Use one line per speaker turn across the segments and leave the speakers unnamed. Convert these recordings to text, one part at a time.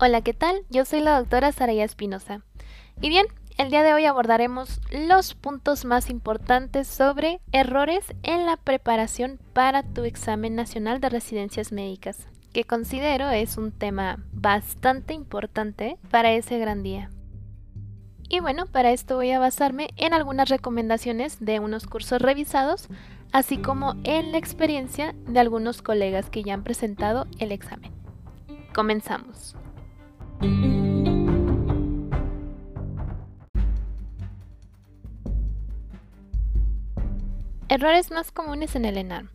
Hola, ¿qué tal? Yo soy la doctora Saraya Espinosa. Y bien, el día de hoy abordaremos los puntos más importantes sobre errores en la preparación para tu examen nacional de residencias médicas, que considero es un tema bastante importante para ese gran día. Y bueno, para esto voy a basarme en algunas recomendaciones de unos cursos revisados, así como en la experiencia de algunos colegas que ya han presentado el examen. Comenzamos. Errores más comunes en el ENAR.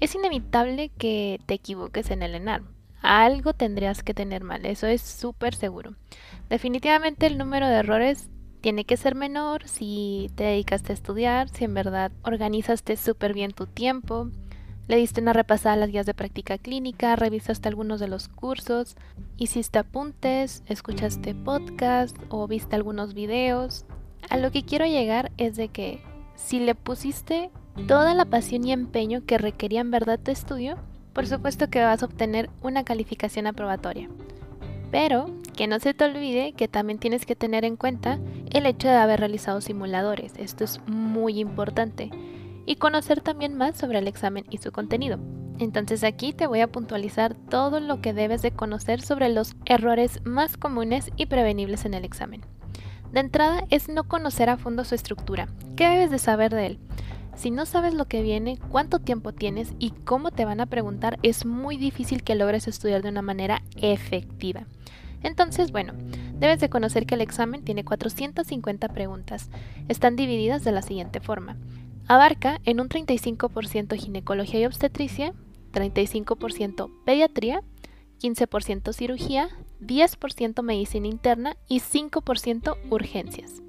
Es inevitable que te equivoques en el ENAR. Algo tendrías que tener mal, eso es súper seguro. Definitivamente el número de errores tiene que ser menor si te dedicaste a estudiar, si en verdad organizaste súper bien tu tiempo, le diste una repasada a las guías de práctica clínica, revisaste algunos de los cursos, hiciste apuntes, escuchaste podcast o viste algunos videos. A lo que quiero llegar es de que si le pusiste toda la pasión y empeño que requería en verdad tu estudio, por supuesto que vas a obtener una calificación aprobatoria. Pero que no se te olvide que también tienes que tener en cuenta el hecho de haber realizado simuladores. Esto es muy importante y conocer también más sobre el examen y su contenido. Entonces aquí te voy a puntualizar todo lo que debes de conocer sobre los errores más comunes y prevenibles en el examen. De entrada es no conocer a fondo su estructura. ¿Qué debes de saber de él? Si no sabes lo que viene, cuánto tiempo tienes y cómo te van a preguntar, es muy difícil que logres estudiar de una manera efectiva. Entonces, bueno, debes de conocer que el examen tiene 450 preguntas. Están divididas de la siguiente forma. Abarca en un 35% ginecología y obstetricia, 35% pediatría, 15% cirugía, 10% medicina interna y 5% urgencias.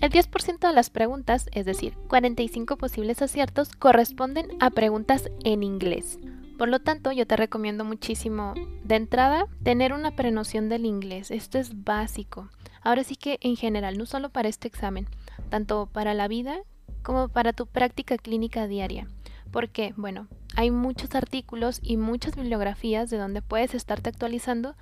El 10% de las preguntas, es decir, 45 posibles aciertos, corresponden a preguntas en inglés. Por lo tanto, yo te recomiendo muchísimo de entrada tener una prenoción del inglés. Esto es básico. Ahora sí que en general, no solo para este examen, tanto para la vida como para tu práctica clínica diaria. Porque, bueno, hay muchos artículos y muchas bibliografías de donde puedes estarte actualizando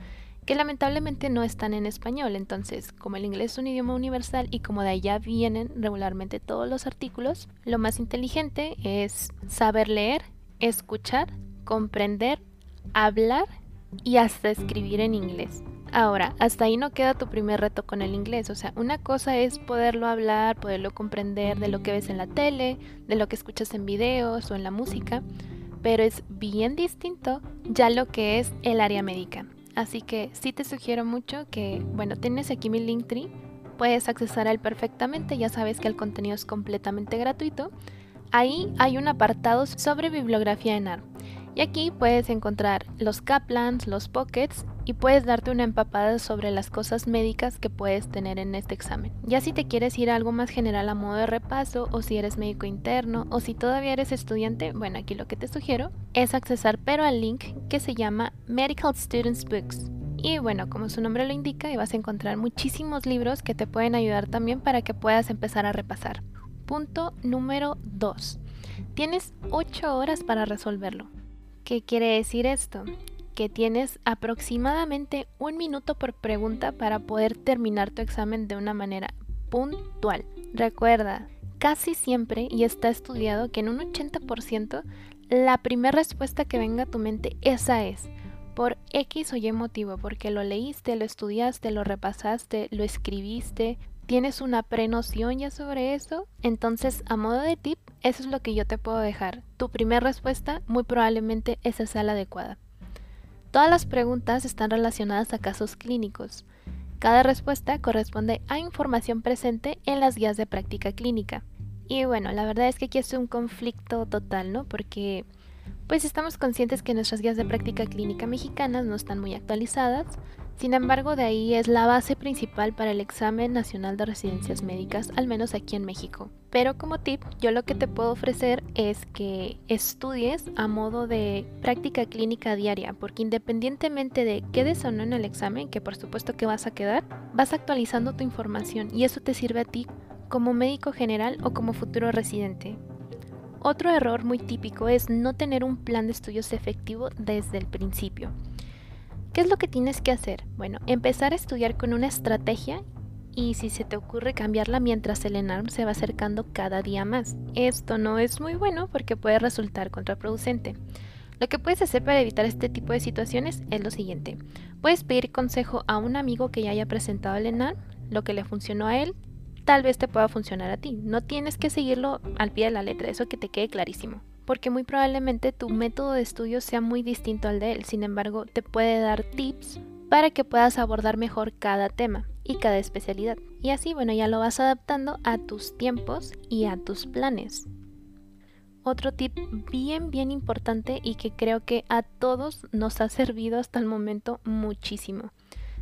que lamentablemente no están en español. Entonces, como el inglés es un idioma universal y como de allá vienen regularmente todos los artículos, lo más inteligente es saber leer, escuchar, comprender, hablar y hasta escribir en inglés. Ahora, hasta ahí no queda tu primer reto con el inglés. O sea, una cosa es poderlo hablar, poderlo comprender de lo que ves en la tele, de lo que escuchas en videos o en la música, pero es bien distinto ya lo que es el área médica. Así que sí te sugiero mucho que, bueno, tienes aquí mi Linktree, puedes accesar a él perfectamente, ya sabes que el contenido es completamente gratuito. Ahí hay un apartado sobre bibliografía en AR. Y aquí puedes encontrar los Kaplans, los Pockets y puedes darte una empapada sobre las cosas médicas que puedes tener en este examen. Ya si te quieres ir a algo más general a modo de repaso o si eres médico interno o si todavía eres estudiante, bueno, aquí lo que te sugiero es accesar pero al link que se llama Medical Students Books. Y bueno, como su nombre lo indica, vas a encontrar muchísimos libros que te pueden ayudar también para que puedas empezar a repasar. Punto número 2. Tienes 8 horas para resolverlo. ¿Qué quiere decir esto? Que tienes aproximadamente un minuto por pregunta para poder terminar tu examen de una manera puntual. Recuerda, casi siempre, y está estudiado, que en un 80% la primera respuesta que venga a tu mente, esa es por X o Y motivo, porque lo leíste, lo estudiaste, lo repasaste, lo escribiste, tienes una prenoción ya sobre eso, entonces a modo de tip, eso es lo que yo te puedo dejar. Tu primera respuesta muy probablemente esa sea la adecuada. Todas las preguntas están relacionadas a casos clínicos. Cada respuesta corresponde a información presente en las guías de práctica clínica. Y bueno, la verdad es que aquí es un conflicto total, ¿no? Porque pues estamos conscientes que nuestras guías de práctica clínica mexicanas no están muy actualizadas, sin embargo, de ahí es la base principal para el examen nacional de residencias médicas, al menos aquí en México. Pero como tip, yo lo que te puedo ofrecer es que estudies a modo de práctica clínica diaria, porque independientemente de quedes o no en el examen, que por supuesto que vas a quedar, vas actualizando tu información y eso te sirve a ti como médico general o como futuro residente. Otro error muy típico es no tener un plan de estudios efectivo desde el principio. ¿Qué es lo que tienes que hacer? Bueno, empezar a estudiar con una estrategia y si se te ocurre cambiarla mientras el ENARM se va acercando cada día más. Esto no es muy bueno porque puede resultar contraproducente. Lo que puedes hacer para evitar este tipo de situaciones es lo siguiente. Puedes pedir consejo a un amigo que ya haya presentado el ENARM, lo que le funcionó a él, tal vez te pueda funcionar a ti. No tienes que seguirlo al pie de la letra, eso que te quede clarísimo. Porque muy probablemente tu método de estudio sea muy distinto al de él, sin embargo te puede dar tips para que puedas abordar mejor cada tema y cada especialidad. Y así, bueno, ya lo vas adaptando a tus tiempos y a tus planes. Otro tip bien, bien importante y que creo que a todos nos ha servido hasta el momento muchísimo.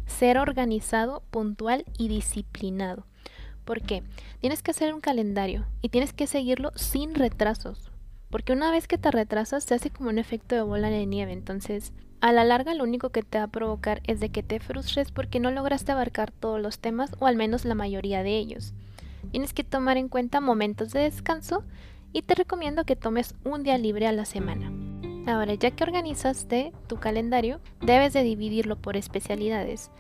Ser organizado, puntual y disciplinado. ¿Por qué? Tienes que hacer un calendario y tienes que seguirlo sin retrasos. Porque una vez que te retrasas se hace como un efecto de bola de nieve. Entonces, a la larga lo único que te va a provocar es de que te frustres porque no lograste abarcar todos los temas o al menos la mayoría de ellos. Tienes que tomar en cuenta momentos de descanso y te recomiendo que tomes un día libre a la semana. Ahora, ya que organizaste tu calendario, debes de dividirlo por especialidades.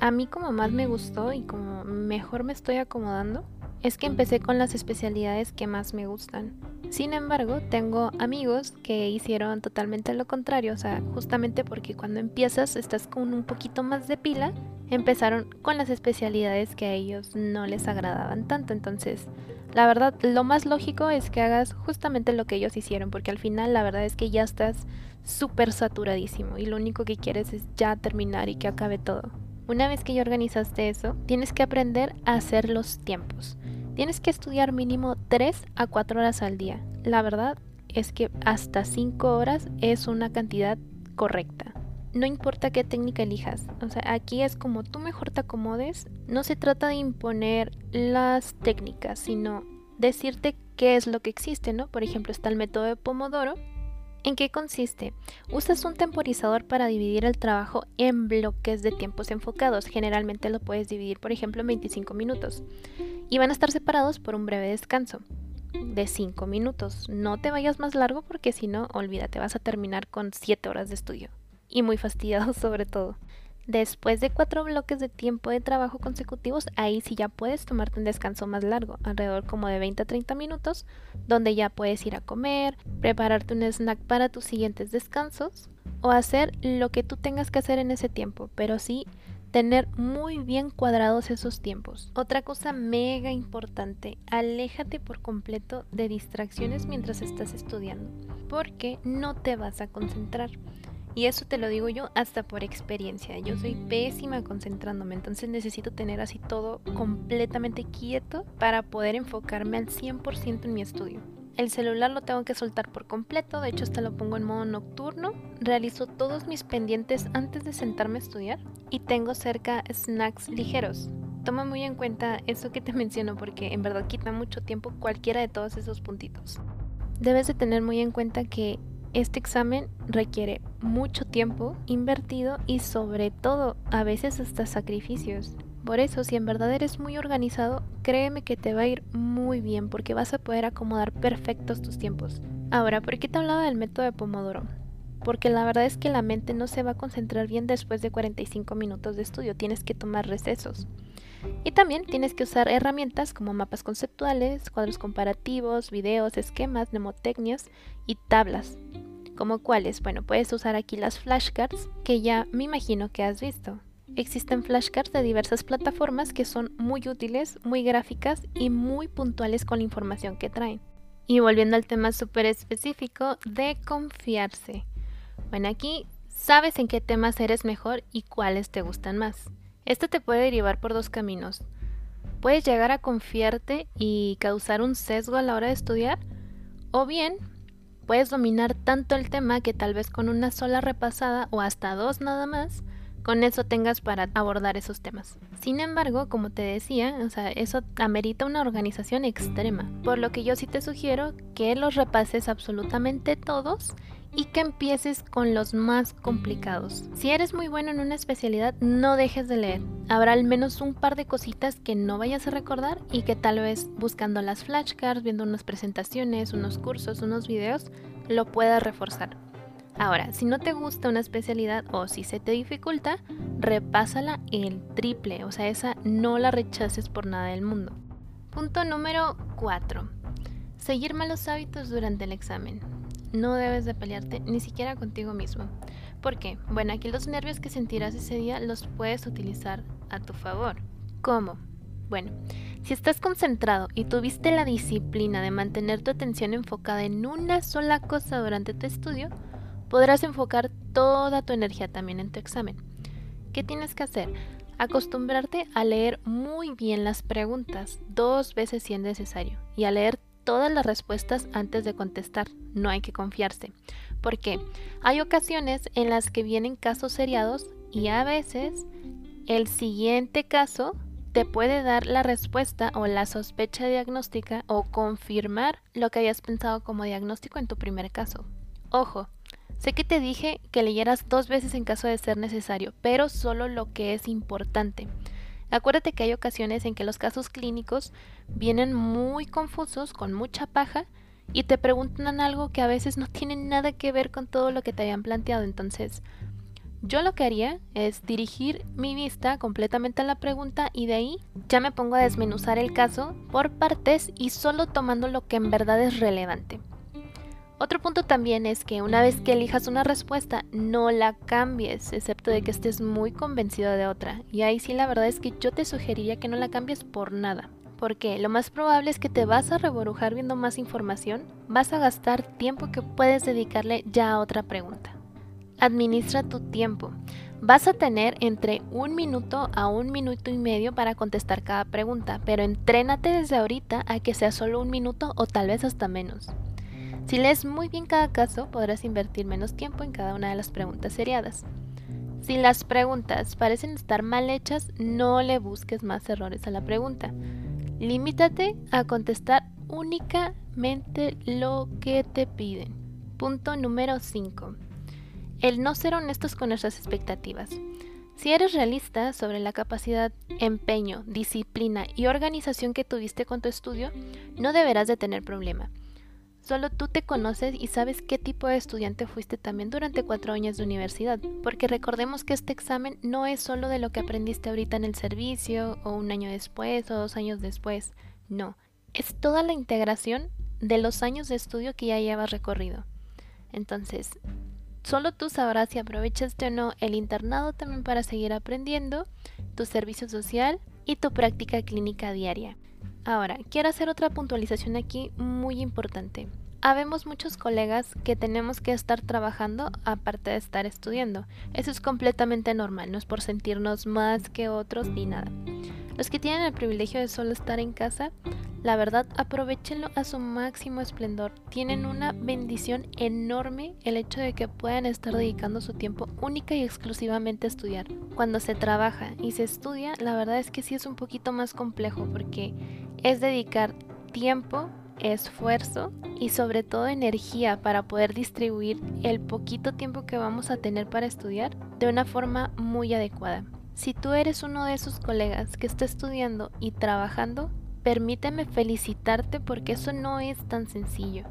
A mí como más me gustó y como mejor me estoy acomodando, es que empecé con las especialidades que más me gustan. Sin embargo, tengo amigos que hicieron totalmente lo contrario, o sea, justamente porque cuando empiezas estás con un poquito más de pila, empezaron con las especialidades que a ellos no les agradaban tanto. Entonces, la verdad, lo más lógico es que hagas justamente lo que ellos hicieron, porque al final la verdad es que ya estás súper saturadísimo y lo único que quieres es ya terminar y que acabe todo. Una vez que ya organizaste eso, tienes que aprender a hacer los tiempos. Tienes que estudiar mínimo 3 a 4 horas al día. La verdad es que hasta 5 horas es una cantidad correcta. No importa qué técnica elijas, o sea, aquí es como tú mejor te acomodes. No se trata de imponer las técnicas, sino decirte qué es lo que existe, ¿no? Por ejemplo, está el método de Pomodoro, ¿En qué consiste? Usas un temporizador para dividir el trabajo en bloques de tiempos enfocados. Generalmente lo puedes dividir, por ejemplo, en 25 minutos. Y van a estar separados por un breve descanso de 5 minutos. No te vayas más largo porque si no, olvídate, vas a terminar con 7 horas de estudio. Y muy fastidiado sobre todo. Después de cuatro bloques de tiempo de trabajo consecutivos, ahí sí ya puedes tomarte un descanso más largo, alrededor como de 20 a 30 minutos, donde ya puedes ir a comer, prepararte un snack para tus siguientes descansos o hacer lo que tú tengas que hacer en ese tiempo, pero sí tener muy bien cuadrados esos tiempos. Otra cosa mega importante, aléjate por completo de distracciones mientras estás estudiando, porque no te vas a concentrar. Y eso te lo digo yo hasta por experiencia. Yo soy pésima concentrándome, entonces necesito tener así todo completamente quieto para poder enfocarme al 100% en mi estudio. El celular lo tengo que soltar por completo, de hecho hasta lo pongo en modo nocturno. Realizo todos mis pendientes antes de sentarme a estudiar y tengo cerca snacks ligeros. Toma muy en cuenta eso que te menciono porque en verdad quita mucho tiempo cualquiera de todos esos puntitos. Debes de tener muy en cuenta que este examen requiere mucho tiempo invertido y sobre todo a veces hasta sacrificios. Por eso, si en verdad eres muy organizado, créeme que te va a ir muy bien porque vas a poder acomodar perfectos tus tiempos. Ahora, ¿por qué te hablaba del método de Pomodoro? Porque la verdad es que la mente no se va a concentrar bien después de 45 minutos de estudio, tienes que tomar recesos. Y también tienes que usar herramientas como mapas conceptuales, cuadros comparativos, videos, esquemas, mnemotecnias y tablas ¿Como cuáles? Bueno, puedes usar aquí las flashcards que ya me imagino que has visto. Existen flashcards de diversas plataformas que son muy útiles, muy gráficas y muy puntuales con la información que traen. Y volviendo al tema súper específico de confiarse. Bueno, aquí sabes en qué temas eres mejor y cuáles te gustan más. Esto te puede derivar por dos caminos. Puedes llegar a confiarte y causar un sesgo a la hora de estudiar, o bien Puedes dominar tanto el tema que tal vez con una sola repasada o hasta dos nada más, con eso tengas para abordar esos temas. Sin embargo, como te decía, o sea, eso amerita una organización extrema, por lo que yo sí te sugiero que los repases absolutamente todos y que empieces con los más complicados. Si eres muy bueno en una especialidad, no dejes de leer. Habrá al menos un par de cositas que no vayas a recordar y que tal vez buscando las flashcards, viendo unas presentaciones, unos cursos, unos videos, lo puedas reforzar. Ahora, si no te gusta una especialidad o si se te dificulta, repásala el triple, o sea, esa no la rechaces por nada del mundo. Punto número 4. Seguir malos hábitos durante el examen. No debes de pelearte ni siquiera contigo mismo. ¿Por qué? Bueno, aquí los nervios que sentirás ese día los puedes utilizar a tu favor. ¿Cómo? Bueno, si estás concentrado y tuviste la disciplina de mantener tu atención enfocada en una sola cosa durante tu estudio, podrás enfocar toda tu energía también en tu examen. ¿Qué tienes que hacer? Acostumbrarte a leer muy bien las preguntas, dos veces si es necesario, y a leer todas las respuestas antes de contestar. No hay que confiarse. Porque hay ocasiones en las que vienen casos seriados y a veces el siguiente caso te puede dar la respuesta o la sospecha diagnóstica o confirmar lo que habías pensado como diagnóstico en tu primer caso. Ojo, sé que te dije que leyeras dos veces en caso de ser necesario, pero solo lo que es importante. Acuérdate que hay ocasiones en que los casos clínicos vienen muy confusos, con mucha paja, y te preguntan algo que a veces no tiene nada que ver con todo lo que te habían planteado. Entonces, yo lo que haría es dirigir mi vista completamente a la pregunta y de ahí ya me pongo a desmenuzar el caso por partes y solo tomando lo que en verdad es relevante. Otro punto también es que una vez que elijas una respuesta, no la cambies, excepto de que estés muy convencido de otra. Y ahí sí la verdad es que yo te sugeriría que no la cambies por nada porque lo más probable es que te vas a reborujar viendo más información, vas a gastar tiempo que puedes dedicarle ya a otra pregunta. Administra tu tiempo. Vas a tener entre un minuto a un minuto y medio para contestar cada pregunta, pero entrénate desde ahorita a que sea solo un minuto o tal vez hasta menos. Si lees muy bien cada caso, podrás invertir menos tiempo en cada una de las preguntas seriadas. Si las preguntas parecen estar mal hechas, no le busques más errores a la pregunta. Limítate a contestar únicamente lo que te piden. Punto número 5. El no ser honestos con nuestras expectativas. Si eres realista sobre la capacidad, empeño, disciplina y organización que tuviste con tu estudio, no deberás de tener problema. Solo tú te conoces y sabes qué tipo de estudiante fuiste también durante cuatro años de universidad, porque recordemos que este examen no es solo de lo que aprendiste ahorita en el servicio, o un año después, o dos años después, no, es toda la integración de los años de estudio que ya llevas recorrido. Entonces, solo tú sabrás si aprovechaste o no el internado también para seguir aprendiendo, tu servicio social y tu práctica clínica diaria. Ahora, quiero hacer otra puntualización aquí muy importante. Habemos muchos colegas que tenemos que estar trabajando aparte de estar estudiando. Eso es completamente normal, no es por sentirnos más que otros ni nada. Los que tienen el privilegio de solo estar en casa, la verdad, aprovechenlo a su máximo esplendor. Tienen una bendición enorme el hecho de que puedan estar dedicando su tiempo única y exclusivamente a estudiar. Cuando se trabaja y se estudia, la verdad es que sí es un poquito más complejo porque es dedicar tiempo, esfuerzo y sobre todo energía para poder distribuir el poquito tiempo que vamos a tener para estudiar de una forma muy adecuada. Si tú eres uno de esos colegas que está estudiando y trabajando, permíteme felicitarte porque eso no es tan sencillo.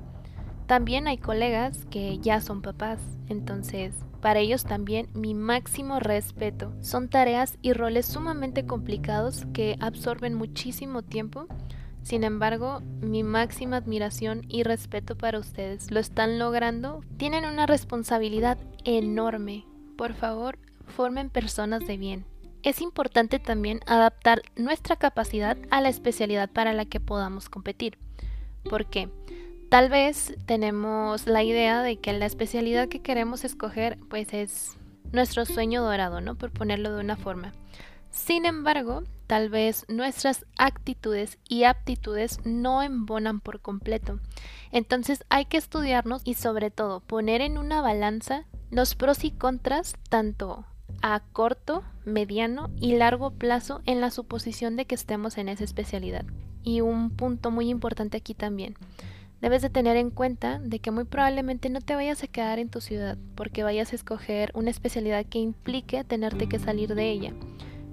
También hay colegas que ya son papás, entonces para ellos también mi máximo respeto. Son tareas y roles sumamente complicados que absorben muchísimo tiempo. Sin embargo, mi máxima admiración y respeto para ustedes. Lo están logrando. Tienen una responsabilidad enorme. Por favor, formen personas de bien. Es importante también adaptar nuestra capacidad a la especialidad para la que podamos competir. ¿Por qué? Tal vez tenemos la idea de que la especialidad que queremos escoger pues es nuestro sueño dorado, ¿no? Por ponerlo de una forma. Sin embargo, tal vez nuestras actitudes y aptitudes no embonan por completo. Entonces hay que estudiarnos y sobre todo poner en una balanza los pros y contras tanto a corto, mediano y largo plazo en la suposición de que estemos en esa especialidad. Y un punto muy importante aquí también. Debes de tener en cuenta de que muy probablemente no te vayas a quedar en tu ciudad porque vayas a escoger una especialidad que implique tenerte que salir de ella.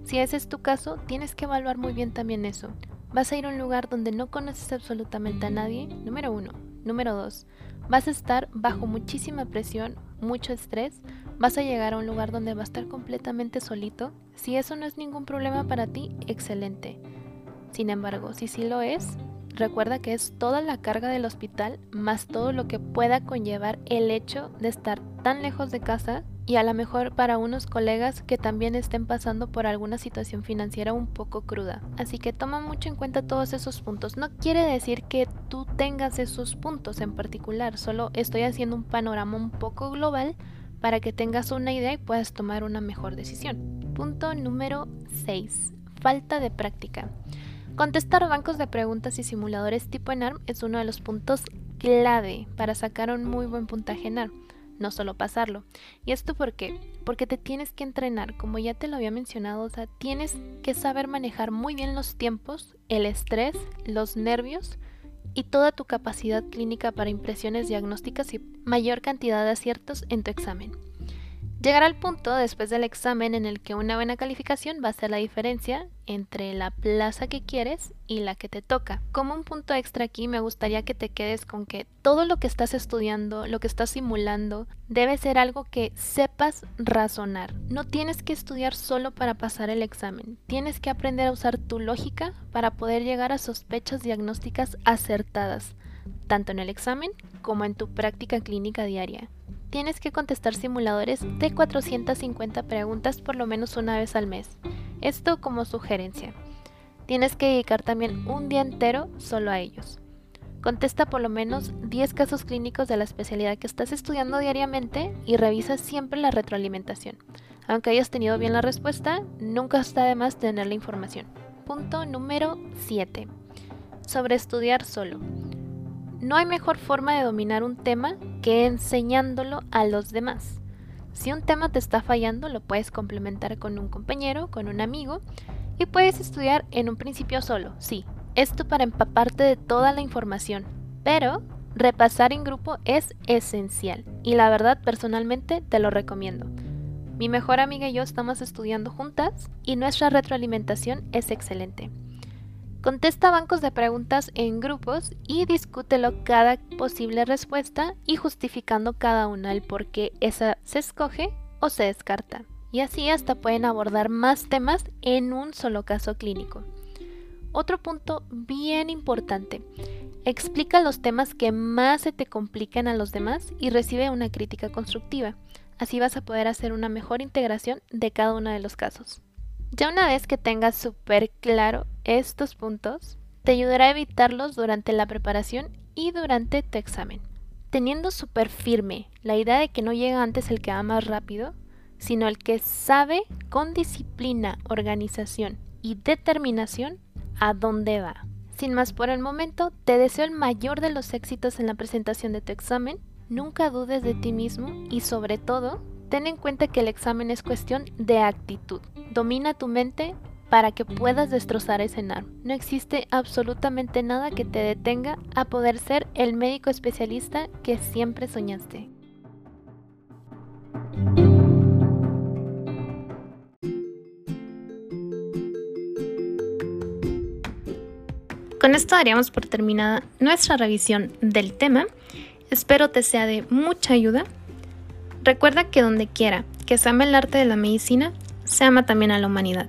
Si ese es tu caso, tienes que evaluar muy bien también eso. Vas a ir a un lugar donde no conoces absolutamente a nadie, número uno. Número dos, vas a estar bajo muchísima presión, mucho estrés, vas a llegar a un lugar donde va a estar completamente solito. Si eso no es ningún problema para ti, excelente. Sin embargo, si sí lo es, recuerda que es toda la carga del hospital más todo lo que pueda conllevar el hecho de estar tan lejos de casa y a lo mejor para unos colegas que también estén pasando por alguna situación financiera un poco cruda. Así que toma mucho en cuenta todos esos puntos. No quiere decir que tú tengas esos puntos en particular, solo estoy haciendo un panorama un poco global para que tengas una idea y puedas tomar una mejor decisión. Punto número 6. Falta de práctica. Contestar bancos de preguntas y simuladores tipo ENARM es uno de los puntos clave para sacar un muy buen puntaje en ARM no solo pasarlo. ¿Y esto por qué? Porque te tienes que entrenar, como ya te lo había mencionado, o sea, tienes que saber manejar muy bien los tiempos, el estrés, los nervios y toda tu capacidad clínica para impresiones diagnósticas y mayor cantidad de aciertos en tu examen. Llegar al punto después del examen en el que una buena calificación va a ser la diferencia entre la plaza que quieres y la que te toca. Como un punto extra aquí me gustaría que te quedes con que todo lo que estás estudiando, lo que estás simulando, debe ser algo que sepas razonar. No tienes que estudiar solo para pasar el examen, tienes que aprender a usar tu lógica para poder llegar a sospechas diagnósticas acertadas, tanto en el examen como en tu práctica clínica diaria tienes que contestar simuladores de 450 preguntas por lo menos una vez al mes. Esto como sugerencia. Tienes que dedicar también un día entero solo a ellos. Contesta por lo menos 10 casos clínicos de la especialidad que estás estudiando diariamente y revisa siempre la retroalimentación. Aunque hayas tenido bien la respuesta, nunca está de más tener la información. Punto número 7. Sobre estudiar solo. No hay mejor forma de dominar un tema que enseñándolo a los demás. Si un tema te está fallando, lo puedes complementar con un compañero, con un amigo, y puedes estudiar en un principio solo, sí, esto para empaparte de toda la información, pero repasar en grupo es esencial y la verdad personalmente te lo recomiendo. Mi mejor amiga y yo estamos estudiando juntas y nuestra retroalimentación es excelente. Contesta bancos de preguntas en grupos y discútelo cada posible respuesta y justificando cada una el por qué esa se escoge o se descarta. Y así hasta pueden abordar más temas en un solo caso clínico. Otro punto bien importante. Explica los temas que más se te complican a los demás y recibe una crítica constructiva. Así vas a poder hacer una mejor integración de cada uno de los casos. Ya una vez que tengas súper claro estos puntos, te ayudará a evitarlos durante la preparación y durante tu examen. Teniendo súper firme la idea de que no llega antes el que va más rápido, sino el que sabe con disciplina, organización y determinación a dónde va. Sin más por el momento, te deseo el mayor de los éxitos en la presentación de tu examen. Nunca dudes de ti mismo y sobre todo, ten en cuenta que el examen es cuestión de actitud. Domina tu mente para que puedas destrozar ese NARM. No existe absolutamente nada que te detenga a poder ser el médico especialista que siempre soñaste. Con esto daríamos por terminada nuestra revisión del tema. Espero te sea de mucha ayuda. Recuerda que donde quiera que se ame el arte de la medicina, se ama también a la humanidad.